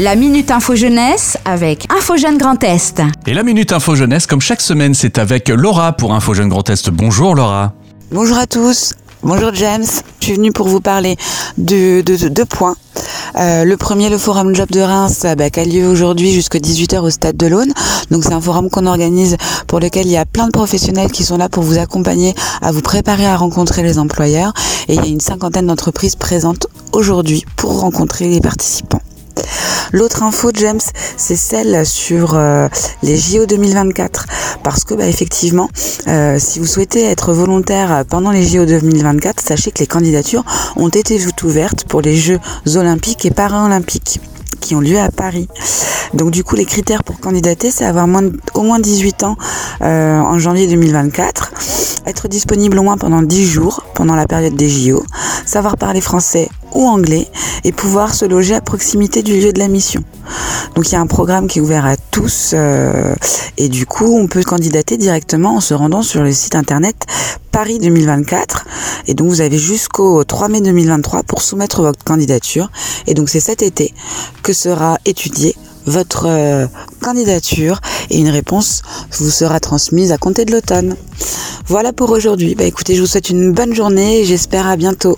La Minute Info Jeunesse avec Info Jeune Grand Est. Et la Minute Info Jeunesse, comme chaque semaine, c'est avec Laura pour Info Jeune Grand Est. Bonjour Laura. Bonjour à tous. Bonjour James. Je suis venue pour vous parler de deux points. Euh, le premier, le forum Job de Reims, bah, qui a lieu aujourd'hui jusqu'à 18h au Stade de l'Aune. Donc c'est un forum qu'on organise pour lequel il y a plein de professionnels qui sont là pour vous accompagner à vous préparer à rencontrer les employeurs. Et il y a une cinquantaine d'entreprises présentes aujourd'hui pour rencontrer les participants. L'autre info, James, c'est celle sur euh, les JO 2024. Parce que, bah, effectivement, euh, si vous souhaitez être volontaire pendant les JO 2024, sachez que les candidatures ont été ouvertes pour les Jeux olympiques et paralympiques qui ont lieu à Paris. Donc du coup, les critères pour candidater, c'est avoir au moins 18 ans euh, en janvier 2024, être disponible au moins pendant 10 jours pendant la période des JO, savoir parler français ou anglais et pouvoir se loger à proximité du lieu de la mission. Donc il y a un programme qui est ouvert à tous euh, et du coup on peut candidater directement en se rendant sur le site internet Paris 2024 et donc vous avez jusqu'au 3 mai 2023 pour soumettre votre candidature et donc c'est cet été que sera étudiée votre euh, candidature et une réponse vous sera transmise à compter de l'automne. Voilà pour aujourd'hui. Bah écoutez, je vous souhaite une bonne journée et j'espère à bientôt.